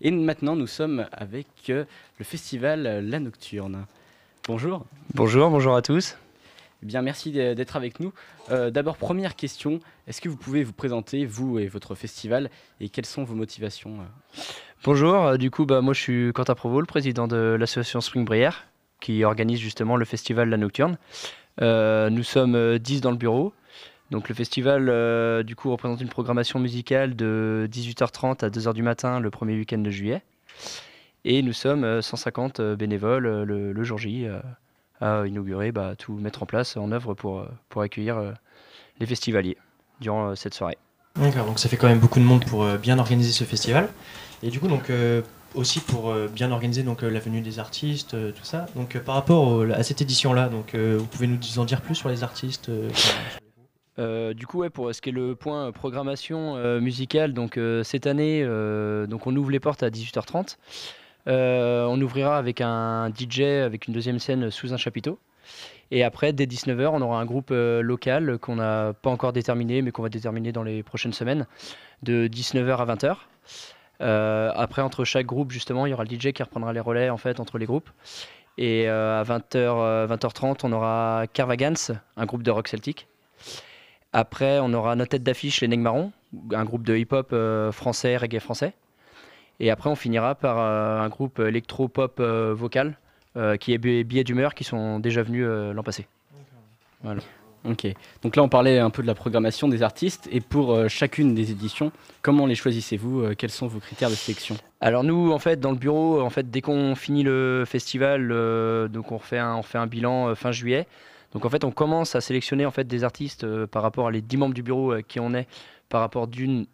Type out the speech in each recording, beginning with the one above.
Et maintenant, nous sommes avec le festival La Nocturne. Bonjour. Bonjour, bonjour à tous. Eh bien, merci d'être avec nous. D'abord, première question, est-ce que vous pouvez vous présenter, vous et votre festival, et quelles sont vos motivations Bonjour, du coup, bah, moi je suis Quentin Provo, le président de l'association Spring Brière, qui organise justement le festival La Nocturne. nous sommes 10 dans le bureau, donc le festival euh, du coup représente une programmation musicale de 18h30 à 2h du matin le premier week-end de juillet. Et nous sommes 150 euh, bénévoles euh, le, jour J à inaugurer, bah, tout mettre en place en œuvre pour, pour accueillir les festivaliers durant cette soirée. D'accord, donc ça fait quand même beaucoup de monde pour bien organiser ce festival. Et du coup, donc aussi pour bien organiser donc la venue des artistes, tout ça. Donc par rapport à cette édition-là, donc vous pouvez nous en dire plus sur les artistes euh, du coup, pour ce qui est le point euh, programmation euh, musicale, donc cette année, donc on ouvre les portes à 18h30. on ouvrira avec un DJ avec une deuxième scène sous un chapiteau. Et après, dès 19h, on aura un groupe local qu'on n'a pas encore déterminé, mais qu'on va déterminer dans les prochaines semaines, de 19h à 20h. après, entre chaque groupe, justement, il y aura le DJ qui reprendra les relais en fait entre les groupes. Et à 20h, 20h30, on aura Carvagans, un groupe de rock celtique. Après, on aura notre tête d'affiche, les Negmarons, un groupe de hip-hop euh, français, reggae français. Et après, on finira par euh, un groupe électro-pop euh, vocal, qui est Billets d'humeur, qui sont déjà venus l'an passé. Voilà. Ok. Donc là, on parlait un peu de la programmation des artistes. Et pour chacune des éditions, comment les choisissez-vous Quels sont vos critères de sélection? Alors nous, en fait, dans le bureau, en fait, dès qu'on finit le festival, donc on refait un, on fait un bilan fin juillet. Donc en fait, on commence à sélectionner en fait des artistes euh, par rapport à les 10 membres du bureau euh, qui on est, par rapport d'une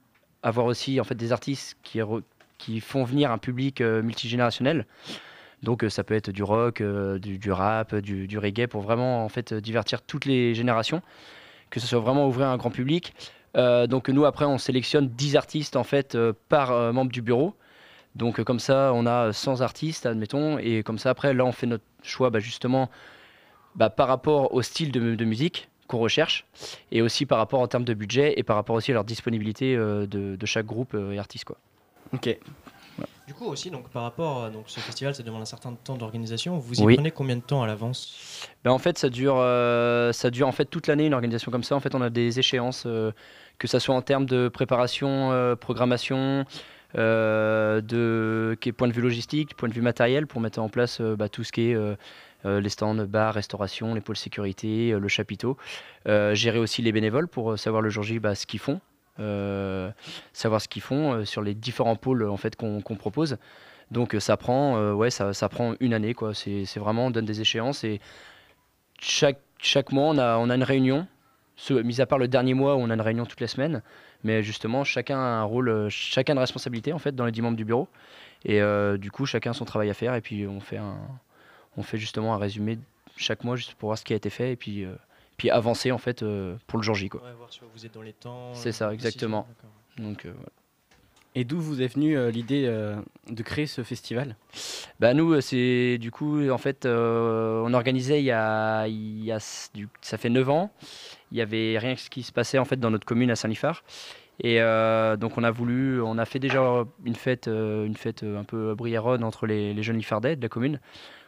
avoir aussi en fait des artistes qui, qui font venir un public euh, multigénérationnel. Donc ça peut être du rock, du, rap, du, reggae pour vraiment en fait divertir toutes les générations, que ce soit vraiment ouvrir un grand public. donc nous après on sélectionne 10 artistes en fait par membre du bureau. Donc comme ça on a 100 artistes admettons et comme ça après là on fait notre choix bah, justement bah, par rapport au style de, musique qu'on recherche et aussi par rapport en termes de budget et par rapport aussi à leur disponibilité euh, de, chaque groupe euh, et artiste. Quoi. Ok. Du coup aussi, donc par rapport à donc, ce festival, ça demande un certain temps d'organisation. Vous y prenez combien de temps à l'avance? Ben, En fait, ça dure, euh, ça dure en fait toute l'année une organisation comme ça. En fait, on a des échéances, que ce soit en termes de préparation, programmation, de point de vue logistique, point de vue matériel, pour mettre en place bah, tout ce qui est euh, les stands, bars, restauration, les pôles sécurité, euh, le chapiteau. Euh, gérer aussi les bénévoles pour savoir le jour J bah, ce qu'ils font. savoir ce qu'ils font sur les différents pôles en fait qu'on propose. Donc ça prend, ouais, ça, ça, prend une année. C'est vraiment on donne des échéances et chaque, chaque mois on a, on a une réunion. Mis à part le dernier mois où on a une réunion toutes les semaines, mais justement chacun a un rôle, chacun a une responsabilité en fait dans les dix membres du bureau. Et du coup chacun a son travail à faire et puis on fait un, on fait justement un résumé chaque mois juste pour voir ce qui a été fait et puis, euh, puis avancer en fait euh, pour le jour J. Quoi. voir si vous êtes dans les temps. C'est ça, exactement. Donc, euh, Et d'où vous est venue l'idée de créer ce festival? Bah Nous, c'est du coup, en fait, on organisait il y a, il y a ça fait 9 ans. Il n'y avait rien qui se passait en fait dans notre commune à Saint-Lifard. Et donc on a voulu, on a fait déjà une fête, une fête un peu briéronne entre les, jeunes Lifardais de la commune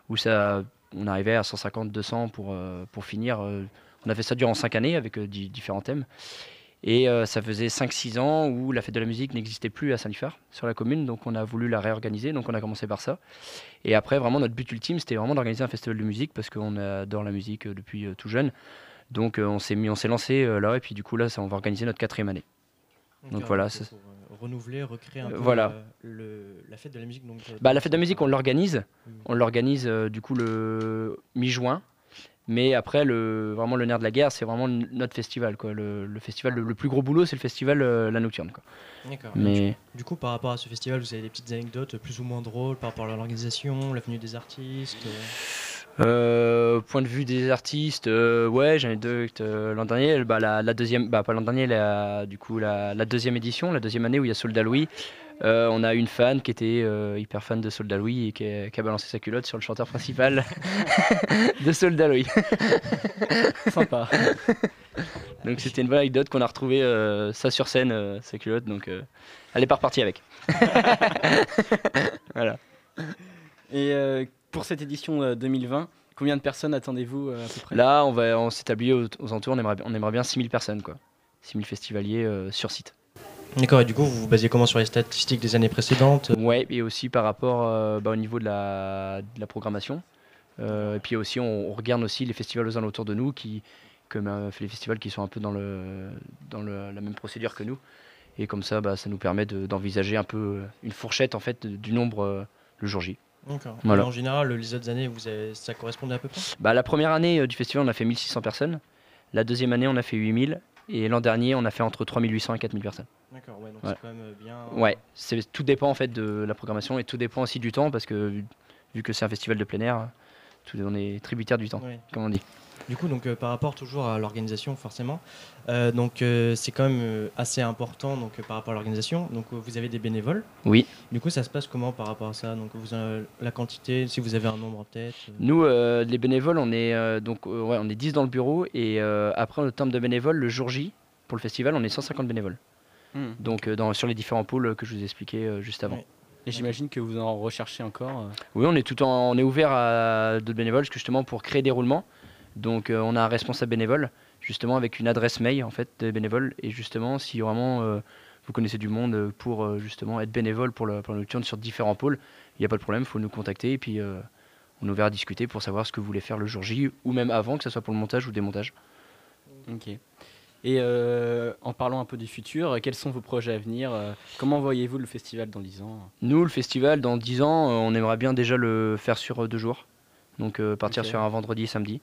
où ça, on arrivait à 150, 200 pour, euh, pour finir. Euh, on a fait ça durant 5 années avec euh, différents thèmes. Et ça faisait 5-6 ans où la fête de la musique n'existait plus à Saint-Lifard, sur la commune, donc on a voulu la réorganiser, donc on a commencé par ça. Et après, vraiment, notre but ultime, c'était vraiment d'organiser un festival de musique, parce qu'on adore la musique depuis tout jeune. Donc on s'est on s'est lancé là, et puis du coup là, on va organiser notre quatrième année. Donc, voilà renouveler, recréer un peu voilà. la fête de la musique donc, bah, La fête de la musique, on l'organise. On l'organise euh, du coup le mi-juin. Mais après, le, vraiment le nerf de la guerre, c'est vraiment notre festival. Quoi. Le, festival, le, plus gros boulot, c'est le festival euh, La Nocturne. D'accord. Mais... Du, coup, par rapport à ce festival, vous avez des petites anecdotes plus ou moins drôles par rapport à l'organisation, la venue des artistes euh, point de vue des artistes, ouais, j'en ai deux. l'an dernier, bah, la, deuxième, bah, pas l'an dernier, la, du coup, la, deuxième édition, la deuxième année où il y a Soldat Louis. Euh, on a une fan qui était euh, hyper fan de Soldat Louis et qui a, balancé sa culotte sur le chanteur principal de Soldat Louis. Sympa. Donc c'était une bonne anecdote qu'on a retrouvé euh, ça sur scène, euh, sa culotte. Donc euh, elle est pas repartie avec. voilà. Et euh, pour cette édition euh, 2020, combien de personnes attendez-vous euh, à peu près? Là, on va, on s'établit aux, aux entours. On aimerait, on aimerait bien 6000 personnes, quoi. 6000 festivaliers euh, sur site. D'accord, et du coup, vous vous basez comment sur les statistiques des années précédentes? Ouais, et aussi par rapport euh, bah, au niveau de la, de la programmation. Euh, et puis aussi, on, on regarde aussi les festivals aux alentours de nous, qui, comme euh, les festivals qui sont un peu dans, le, dans le- la même procédure que nous. Et comme ça, bah, ça nous permet de- d'envisager un peu euh, une fourchette en fait du nombre euh, le jour J. Voilà. En général, les autres années, vous avez- ça correspondait à peu près? Bah, la première année euh, du festival, on a fait 1600 personnes. La deuxième année, on a fait 8000. Et l'an dernier, on a fait entre 3800 et 4000 personnes. D'accord, ouais, donc Ouais. c'est quand même euh, bien. Ouais, c'est tout dépend en fait de la programmation et tout dépend aussi du temps parce que vu, vu que c'est un festival de plein air, tout, on est tributaire du temps, Ouais. comme on dit. Du coup, donc euh, par rapport toujours à l'organisation, forcément, euh, donc euh, c'est quand même euh, assez important donc euh, par rapport à l'organisation. Donc euh, vous avez des bénévoles. Oui. Du coup, ça se passe comment par rapport à ça? Donc vous avez la quantité, si vous avez un nombre en tête. euh, Nous, euh, les bénévoles, on est euh, donc euh, ouais, on est 10 dans le bureau et euh, après le terme de bénévoles, le jour J pour le festival, on est 150 bénévoles. Hmm. Donc euh, dans, sur les différents pôles que je vous ai expliqués euh, juste avant. Et j'imagine que vous en recherchez encore. Oui, on est tout en, on est ouvert à d'autres bénévoles justement pour créer des roulements. Donc euh, on a un responsable bénévole justement avec une adresse mail en fait des bénévoles et justement si vraiment euh, vous connaissez du monde pour euh, justement être bénévole pour, le, pour la nocturne sur différents pôles, il n'y a pas de problème, il faut nous contacter et puis euh, on est ouvert à discuter pour savoir ce que vous voulez faire le jour J ou même avant que ce soit pour le montage ou démontage. Ok. Et euh, en parlant un peu du futur, quels sont vos projets à venir Comment voyez-vous le festival dans 10 ans? Nous le festival dans 10 ans, on aimerait bien déjà le faire sur deux jours. Donc euh, partir sur un vendredi et samedi.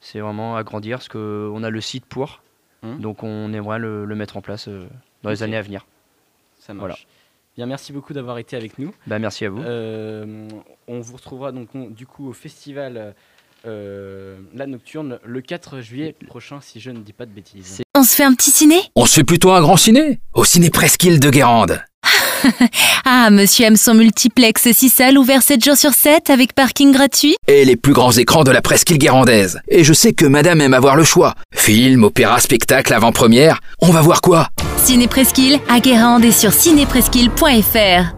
C'est vraiment agrandir parce qu'on a le site pour. Hum. Donc on aimerait le, le mettre en place euh, dans les années à venir. Ça marche. Voilà. Bien, merci beaucoup d'avoir été avec nous. Bah, merci à vous. Euh, on vous retrouvera donc on- du coup au festival euh, La Nocturne le 4 juillet prochain, si je ne dis pas de bêtises. On se fait un petit ciné? On se fait plutôt un grand ciné, au ciné Presqu'île de Guérande. Ah, monsieur aime son multiplex 6 salles ouvert 7 jours sur 7 avec parking gratuit Et les plus grands écrans de la Presqu'île guérandaise. Et je sais que madame aime avoir le choix. Film, opéra, spectacle, avant-première. On va voir quoi? Ciné Presqu'île à Guérande et sur cinépresqu'île.fr.